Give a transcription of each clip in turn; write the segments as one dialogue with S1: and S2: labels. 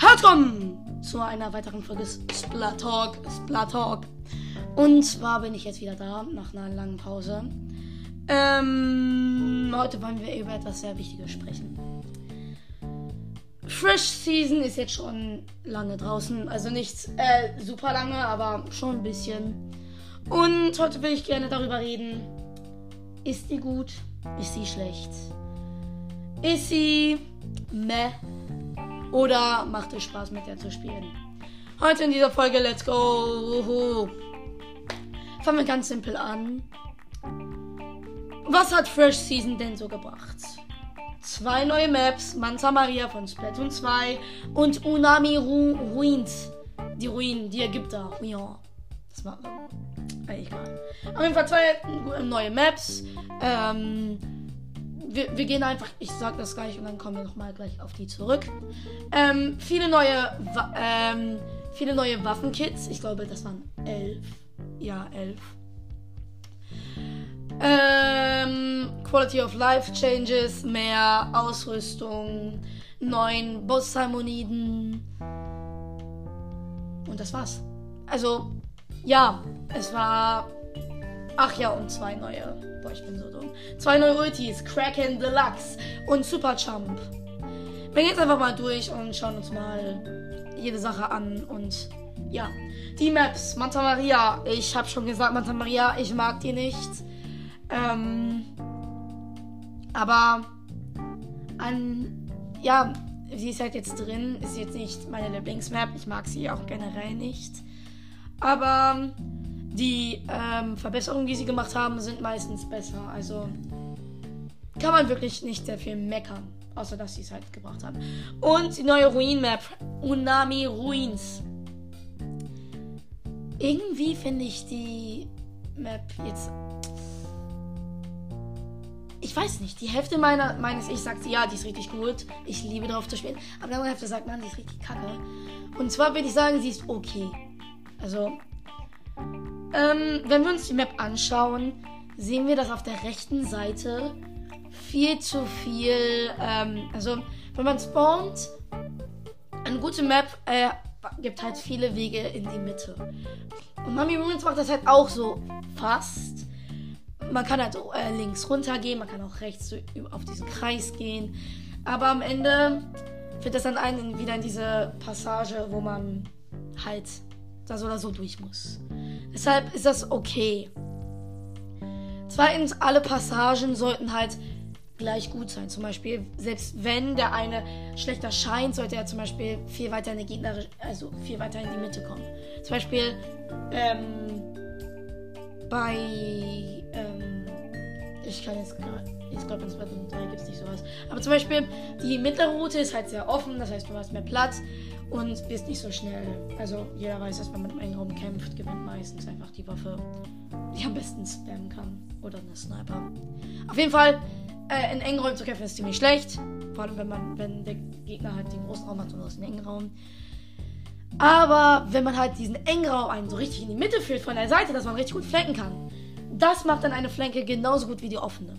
S1: Willkommen zu einer weiteren Folge Splat Talk. Splat Talk. Und zwar bin ich jetzt wieder da nach einer langen Pause. Ähm, heute wollen wir über etwas sehr Wichtiges sprechen. Fresh Season ist jetzt schon lange draußen, also nicht äh, super lange, aber schon ein bisschen. Und heute will ich gerne darüber reden. Ist die gut? Ist sie schlecht? Ist sie meh? Oder macht es Spaß mit der zu spielen? Heute in dieser Folge, let's go! Fangen wir ganz simpel an. Was hat Fresh Season denn so gebracht? Zwei neue Maps, Manta Maria von Splatoon 2 und Unami Ru Ruins. Die Ruinen, die Ägypter. Ja. Das war äh, egal. Auf jeden Fall zwei neue Maps. Ähm, wir, wir, gehen einfach, ich sag das gleich und dann kommen wir nochmal gleich auf die zurück. Ähm, viele neue, ähm, viele neue Waffenkits. Ich glaube, das waren elf. Ja, elf. Ähm, Quality of Life Changes, mehr Ausrüstung, neun Boss-Salmoniden. Und das war's. Also, ja, es war. Ach ja, und zwei neue. Boah, ich bin so dumm. Zwei neue Ultis, Kraken Deluxe und Super Jump. Wir gehen jetzt einfach mal durch und schauen uns mal jede Sache an und ja. Die Maps, Manta Maria. Ich habe schon gesagt, Manta Maria, ich mag die nicht. Ähm, aber an, ja, sie ist halt jetzt drin. Ist jetzt nicht meine Lieblingsmap. Ich mag sie auch generell nicht. Aber die ähm, Verbesserungen, die sie gemacht haben, sind meistens besser. Also kann man wirklich nicht sehr viel meckern. Außer dass sie es halt gebracht haben. Und die neue Ruin-Map. Unami Ruins. Irgendwie finde ich die Map jetzt. Ich weiß nicht. Die Hälfte meiner, meines Ich sagt, ja, die ist richtig gut. Ich liebe drauf zu spielen. Aber die andere Hälfte sagt, man, die ist richtig kacke. Und zwar würde ich sagen, sie ist okay. Also, ähm, wenn wir uns die Map anschauen, sehen wir, dass auf der rechten Seite viel zu viel, ähm, also wenn man spawnt, eine gute Map äh, gibt halt viele Wege in die Mitte. Und Mami Ruins macht das halt auch so fast. Man kann halt äh, links runter gehen, man kann auch rechts auf diesen Kreis gehen. Aber am Ende führt das dann einen wieder in diese Passage, wo man halt da so oder so durch muss. Deshalb ist das okay. Zweitens, alle Passagen sollten halt gleich gut sein. Zum Beispiel, selbst wenn der eine schlechter scheint, sollte er zum Beispiel viel weiter in die Gegner, also viel weiter in die Mitte kommen. Zum Beispiel ähm, bei, ähm, ich kann jetzt gerade, ich glaube in Splatoon 3 gibt es nicht sowas. Aber zum Beispiel, die mittlere Route ist halt sehr offen, das heißt, du hast mehr Platz und bist nicht so schnell. Also jeder weiß, dass man im engen Raum kämpft, gewinnt meistens einfach die Waffe, die am besten spammen kann. Oder eine Sniper. Auf jeden Fall, äh, in engen Räumen zu kämpfen ist ziemlich schlecht. Vor allem, wenn man, wenn der Gegner halt den großen Raum hat und aus dem engen Raum. Aber wenn man halt diesen engen Raum einen so richtig in die Mitte führt von der Seite, dass man richtig gut flanken kann, das macht dann eine Flanke genauso gut wie die offene.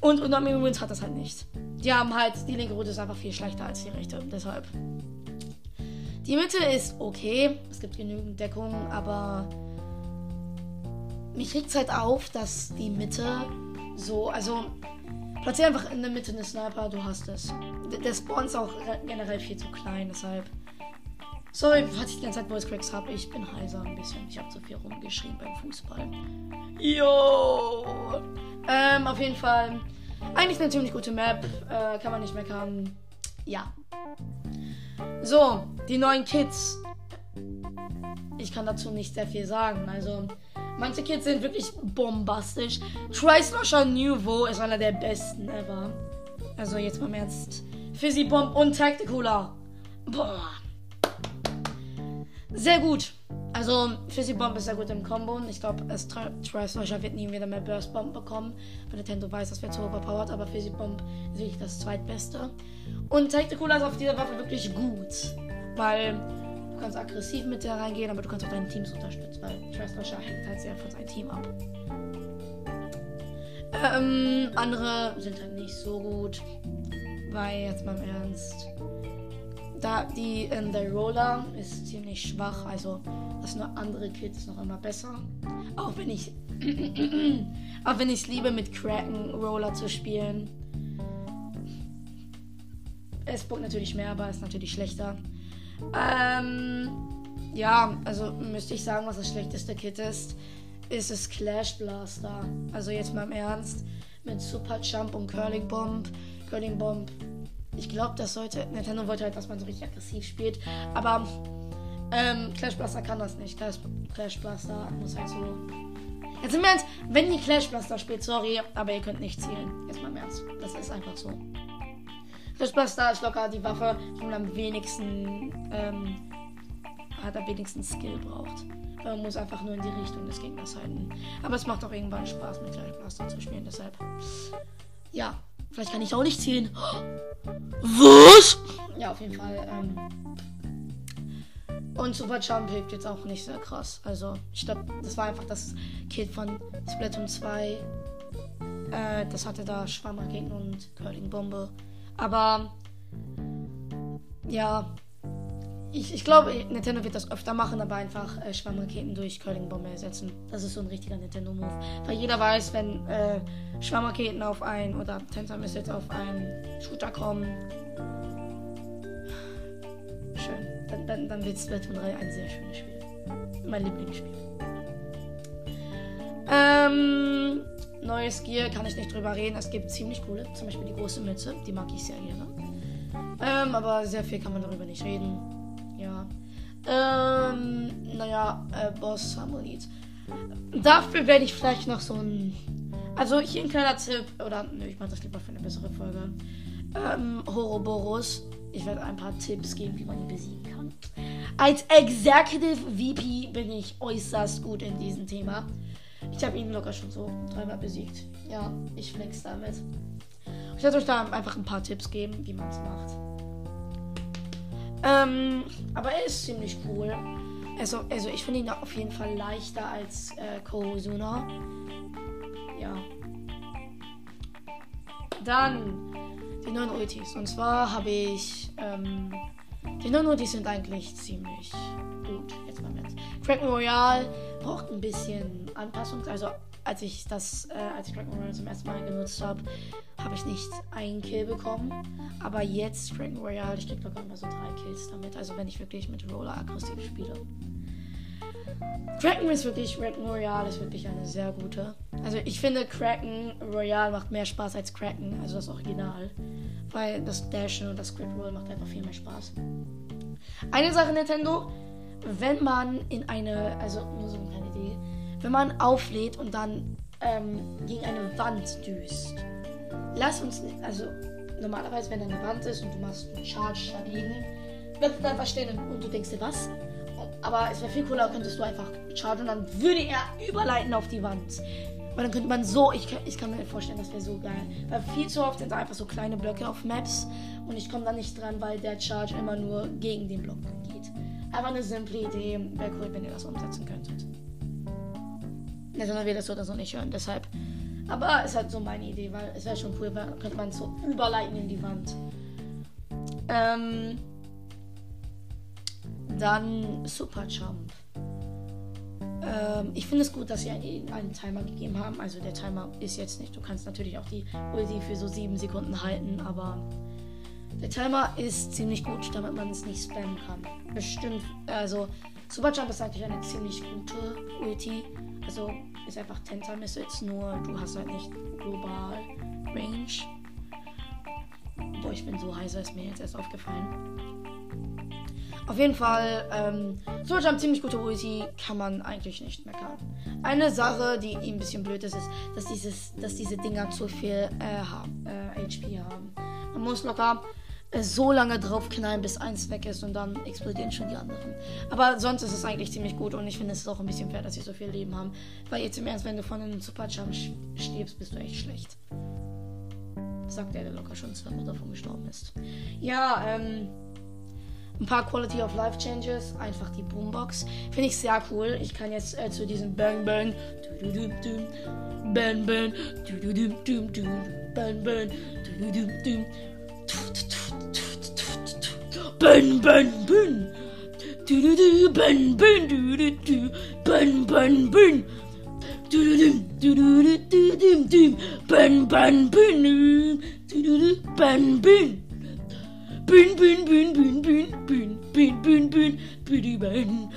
S1: Und Unami Ruins hat das halt nicht. Die haben halt, die linke Route ist einfach viel schlechter als die rechte. Deshalb. Die Mitte ist okay. Es gibt genügend Deckung, aber mich regt es halt auf, dass die Mitte so, also platziere einfach in der Mitte eine Sniper, du hast es. Der Spawn ist auch generell viel zu klein, deshalb. Sorry, falls ich die ganze Zeit Voice Cracks habe. Ich bin heiser ein bisschen. Ich habe zu viel rumgeschrien beim Fußball. Yo! Ähm, auf jeden Fall. Eigentlich eine ziemlich gute Map. Äh, kann man nicht meckern. Ja. So, die neuen Kids. Ich kann dazu nicht sehr viel sagen. Also, manche Kids sind wirklich bombastisch. Trislasher Nouveau ist einer der besten ever. Also, jetzt mal im Ernst. Fizzy Bomb und Tacticular. Boah. Sehr gut. Also, Fizzy Bomb ist sehr gut im Combo. Ich glaube, Trislasher wird nie wieder mehr Burst Bomb bekommen. Weil Nintendo weiß, das wird zu overpowered. Aber Fizzy Bomb ist wirklich das zweitbeste. Und Tacticular ist auf dieser Waffe wirklich gut. Weil Du kannst aggressiv mit der reingehen, aber du kannst auch deine Teams unterstützen, weil Trash Slasher hängt halt sehr von seinem Team ab. Ähm, andere sind halt nicht so gut, weil jetzt mal im Ernst, da die ähm, der Roller ist ziemlich schwach, also das nur andere Kit ist noch immer besser. Auch wenn ich auch wenn ich es liebe mit Kraken Roller zu spielen. Es spuckt natürlich mehr, aber ist natürlich schlechter. Ähm, ja, also müsste ich sagen, was das schlechteste Kit ist, ist es Clash Blaster. Also jetzt mal im Ernst. Mit Super Jump und Curling Bomb. Curling Bomb. Ich glaube, das sollte. Nintendo wollte halt, dass man so richtig aggressiv spielt. Aber ähm, Clash Blaster kann das nicht. Clash, Clash Blaster muss halt so. Jetzt im Ernst, wenn ihr Clash Blaster spielt, sorry, aber ihr könnt nicht zielen. Jetzt mal im Ernst. Das ist einfach so. Clash Blaster ist locker die Waffe, die man am wenigsten ähm, hat am wenigsten Skill braucht. Man muss einfach nur in die Richtung des Gegners halten. Aber es macht auch irgendwann Spaß, mit Clash Blaster zu spielen, deshalb. Ja, vielleicht kann ich auch nicht zielen. Was? Ja, auf jeden Fall. Ähm, und Super Jump hilft jetzt auch nicht sehr krass. Also, ich glaube, das war einfach das Kit von Splatoon 2. Äh, das hatte da Schwammraketen und Curling Bombe. Aber ja, ich, ich glaube, Nintendo wird das öfter machen, aber einfach äh, Schwammraketen durch Curling-Bombe ersetzen. Das ist so ein richtiger Nintendo-Move. Weil jeder weiß, wenn äh, Schwammraketen auf ein oder Tenta Missiles auf einen Shooter kommen, dann, dann, dann wird Splatoon 3 ein sehr schönes Spiel. Mein Lieblingsspiel. Ähm, neues Gear kann ich nicht drüber reden. Es gibt ziemlich coole, zum Beispiel die große Mütze, die mag ich sehr gerne. Ähm, aber sehr viel kann man darüber nicht reden. Ähm, naja, äh, Boss Samuelite. Dafür werde ich vielleicht noch so ein. Also hier ein kleiner Tipp, oder nö, ich mache das lieber für eine bessere Folge. Ähm, Horoboros. Ich werde ein paar Tipps geben, wie man ihn besiegen kann. Als Executive VP bin ich äußerst gut in diesem Thema. Ich habe ihn locker schon so dreimal besiegt. Ja, ich flex damit. Ich werde euch da einfach ein paar Tipps geben, wie man es macht. Ähm, aber er ist ziemlich cool. Also, also ich finde ihn auf jeden Fall leichter als äh, Kohosuna. Ja. Dann die neuen Ultis. Und zwar habe ich ähm, die Nono, die sind eigentlich ziemlich gut. Jetzt mal mit. Kraken Royale braucht ein bisschen Anpassung. Also als ich das, äh, als ich Kraken Royale zum ersten Mal genutzt habe, habe ich nicht einen Kill bekommen. Aber jetzt Kraken Royale, ich krieg locker immer so drei Kills damit. Also wenn ich wirklich mit Roller aggressiv spiele. Kraken ist wirklich, Kraken Royale ist wirklich eine sehr gute. Also ich finde Kraken Royale macht mehr Spaß als Kraken, also das Original. Weil das Dashen und das Squid Roll macht einfach viel mehr Spaß. Eine Sache Nintendo, wenn man in eine, also nur so eine kleine Idee, wenn man auflädt und dann ähm, gegen eine Wand düst, lass uns, also normalerweise wenn da eine Wand ist und du machst einen Charge dagegen, wird dann einfach stehen und du denkst dir was? Aber es wäre viel cooler, könntest du einfach chargen und dann würde er überleiten auf die Wand. Weil dann könnte man so, ich ich kann mir vorstellen, das wäre so geil. Weil viel zu oft sind einfach so kleine Blöcke auf Maps und ich komme da nicht dran, weil der Charge immer nur gegen den Block geht. Einfach eine simple Idee. Wäre cool, wenn ihr das umsetzen könntet. Ja, sondern wir das so oder so nicht hören, deshalb. Aber es ist halt so meine Idee, weil es wäre schon cool, könnte man so überleiten in die Wand. Ähm, dann Super Jump. Ähm, ich finde es gut, dass sie einen, einen, Timer gegeben haben. Also der Timer ist jetzt nicht. Du kannst natürlich auch die Ulti für so sieben Sekunden halten, aber der Timer ist ziemlich gut, damit man es nicht spammen kann. Bestimmt. Also Super Jump ist eigentlich eine ziemlich gute Ulti. Also ist einfach Tenta Missiles, nur du hast halt nicht global Range. Boah, ich bin so heißer, ist mir jetzt erst aufgefallen. Auf jeden Fall, ähm, Soldier haben ziemlich gute Ulti, kann man eigentlich nicht meckern. Eine Sache, die ihm ein bisschen blöd ist, ist, dass, dieses, dass diese Dinger zu viel äh, haben, äh, HP haben. Man muss locker so lange draufknallen, bis eins weg ist und dann explodieren schon die anderen. Aber sonst ist es eigentlich ziemlich gut und ich finde es ist auch ein bisschen fair, dass sie so viel Leben haben. Weil jetzt im Ernst, wenn du von einem Superjump stirbst, bist du echt schlecht. Sagt der, der locker schon zweimal davon gestorben ist. Ja, ähm. ein paar Quality of Life Changes, einfach die Boombox. Finde ich sehr cool. Ich kann jetzt äh, zu diesem Bang Bang, Bang Bang, Bang Bang, Bang Bang Bang. Du du du bun bun du du du bun bun bun du du du du du du du du bun bun bun du du du bun bun bun bun bun bun bun bun bun bun bun bun bun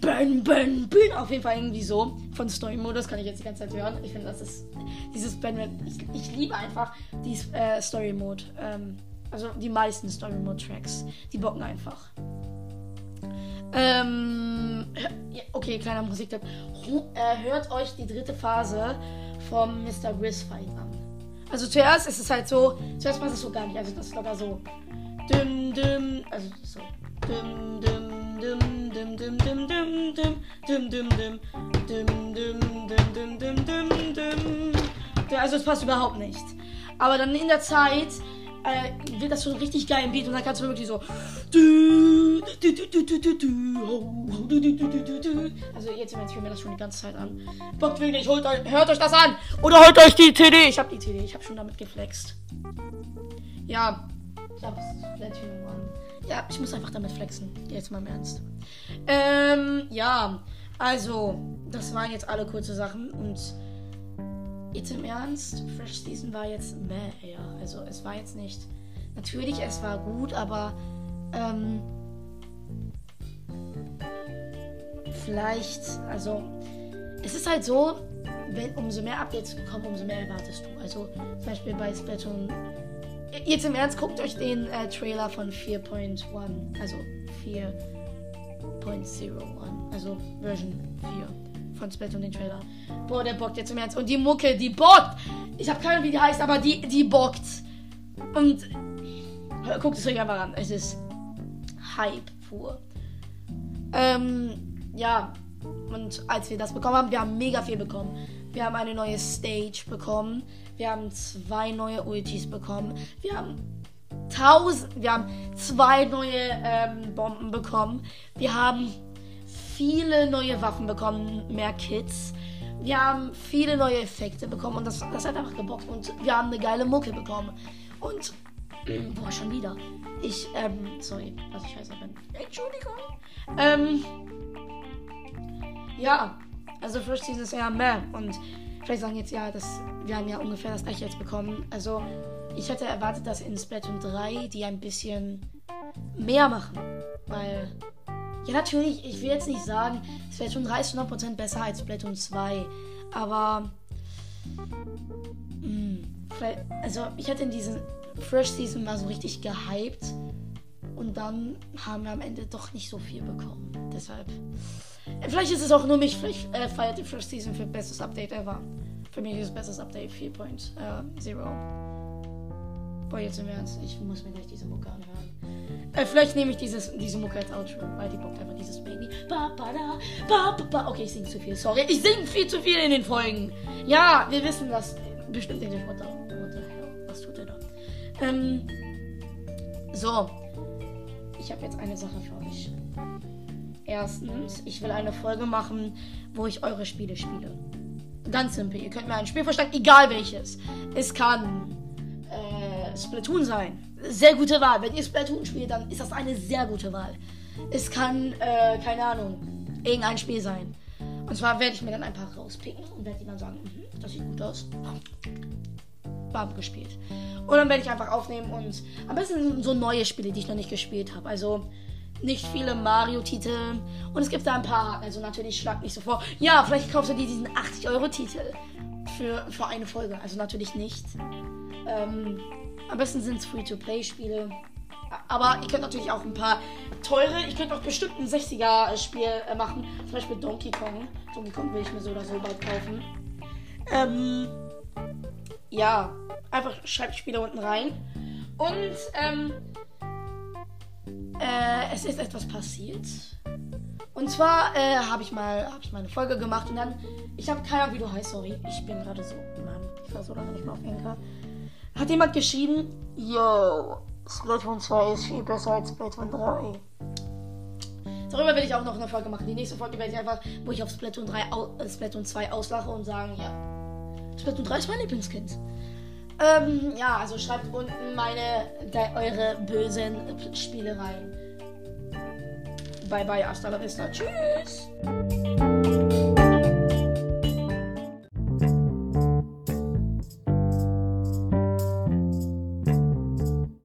S1: Bun, bun, bun. Auf jeden Fall irgendwie so. Von Story Modus kann ich jetzt die ganze Zeit hören. Ich finde, das ist dieses Ben. Ich, ich liebe einfach die äh, Story Mode. Ähm, also die meisten Story Mode Tracks. Die bocken einfach. Ähm, okay, kleiner Musiktipp. Äh, hört euch die dritte Phase vom Mr. Grizz Fight an. Also zuerst ist es halt so, zuerst passt es so gar nicht. Also das ist locker so. Düm, düm, also so. Düm, düm, düm, düm, düm, düm, düm, düm, düm, düm, düm, düm, düm, düm, düm, düm, düm, düm. Also es passt überhaupt nicht. Aber dann in der Zeit äh, wird das so richtig geilen Beat und dann kannst du wirklich so. Also jetzt im Moment hören das schon die ganze Zeit an. Bockt wirklich, holt euch, hört euch das an! Oder holt euch die CD! Ich hab die CD, ich hab schon damit geflext. Ja, ich hab's Splatoon an. Ja, ich muss einfach damit flexen. Jetzt mal im Ernst. Ähm, ja. Also, das waren jetzt alle kurze Sachen und Jetzt im Ernst, Fresh Season war jetzt meh, ja. Also es war jetzt nicht. Natürlich, es war gut, aber ähm, vielleicht, also es ist halt so, wenn umso mehr Updates kommen, umso mehr erwartest du. Also zum Beispiel bei Splatoon. Jetzt im Ernst, guckt euch den äh, Trailer von 4.1, also 4.0 an, also Version 4 von Splatoon den Trailer. Boah, der bockt jetzt im Ernst. Und die Mucke, die bockt. Ich habe keine Ahnung, wie die heißt, aber die, die bockt. Und guckt es euch einfach an. Es ist Hype pur. Ähm, ja. Und als wir das bekommen haben, wir haben mega viel bekommen. Wir haben eine neue Stage bekommen. Wir haben zwei neue Ultis bekommen. Wir haben tausend, wir haben zwei neue ähm, Bomben bekommen. Wir haben viele neue Waffen bekommen, mehr Kits. Wir haben viele neue Effekte bekommen und das, das hat einfach gebockt. Und wir haben eine geile Mucke bekommen. Und, boah, schon wieder. Ich, ähm, sorry, dass ich scheiße bin. Entschuldigung. Ähm, ja, also First Season ist ja mehr. Und vielleicht sagen jetzt, ja, das, wir haben ja ungefähr das gleiche jetzt bekommen. Also, ich hätte erwartet, dass in Splatoon 3 die ein bisschen mehr machen. Weil ja, natürlich, ich will jetzt nicht sagen, es wäre schon 30, 100% besser als Splatoon 2. Aber. Mh, hm, also, ich hatte in diesem Fresh Season mal so richtig gehypt. Und dann haben wir am Ende doch nicht so viel bekommen. Deshalb. Vielleicht ist es auch nur mich. Vielleicht äh, feiert die Fresh Season für bestes Update ever. Für mich ist bestes Update 4.0. Boah, jetzt im Ernst, ich muss mir gleich diese Mucke anhören. Äh, vielleicht nehme ich dieses, diese Mucke als Outro, weil die bockt einfach dieses Baby. Ba, ba, da, ba, ba, ba. Okay, ich singe zu viel, sorry. Ich singe viel zu viel in den Folgen. Ja, wir wissen das. Bestimmt in den What Was tut er da? Ähm, so. Ich habe jetzt eine Sache für euch. Erstens, ich will eine Folge machen, wo ich eure Spiele spiele. Ganz simpel. Ihr könnt mir ein Spiel vorstellen, egal welches. Es kann Splatoon sein. Sehr gute Wahl. Wenn ihr Splatoon spielt, dann ist das eine sehr gute Wahl. Es kann, äh, keine Ahnung, irgendein Spiel sein. Und zwar werde ich mir dann ein paar rauspicken und werde die dann sagen, mhm, das sieht gut aus. Bam, gespielt. Und dann werde ich einfach aufnehmen und am besten so neue Spiele, die ich noch nicht gespielt habe. Also nicht viele Mario-Titel. Und es gibt da ein paar. Also natürlich schlag nicht so vor. Ja, vielleicht kaufst du dir diesen 80-Euro-Titel für, für eine Folge. Also natürlich nicht. Ähm, am besten sind es Free-to-Play-Spiele. Aber ihr könnt natürlich auch ein paar teure, ich könnte auch bestimmt ein 60er-Spiel äh, machen. Zum Beispiel Donkey Kong. Donkey Kong will ich mir so oder so bald kaufen. Ähm, ja, einfach schreibt Spiele unten rein. Und ähm, äh, es ist etwas passiert. Und zwar äh, habe ich mal habe ich mal eine Folge gemacht und dann ich habe keine Ahnung, wie du heißt, sorry. Ich bin gerade so, Mann, ich war so lange nicht mehr auf Enker hat jemand geschrieben, yo, Splatoon 2 ist viel besser als Splatoon 3. Darüber will ich auch noch eine Folge machen. Die nächste Folge werde ich einfach, wo ich auf Splatoon 3, äh, Splatoon 2 auslache und sagen, ja, Splatoon 3 ist mein Lieblingskind. Ähm, ja, also schreibt unten meine, eure bösen Spielereien. Bye bye, hasta la vista. Tschüss.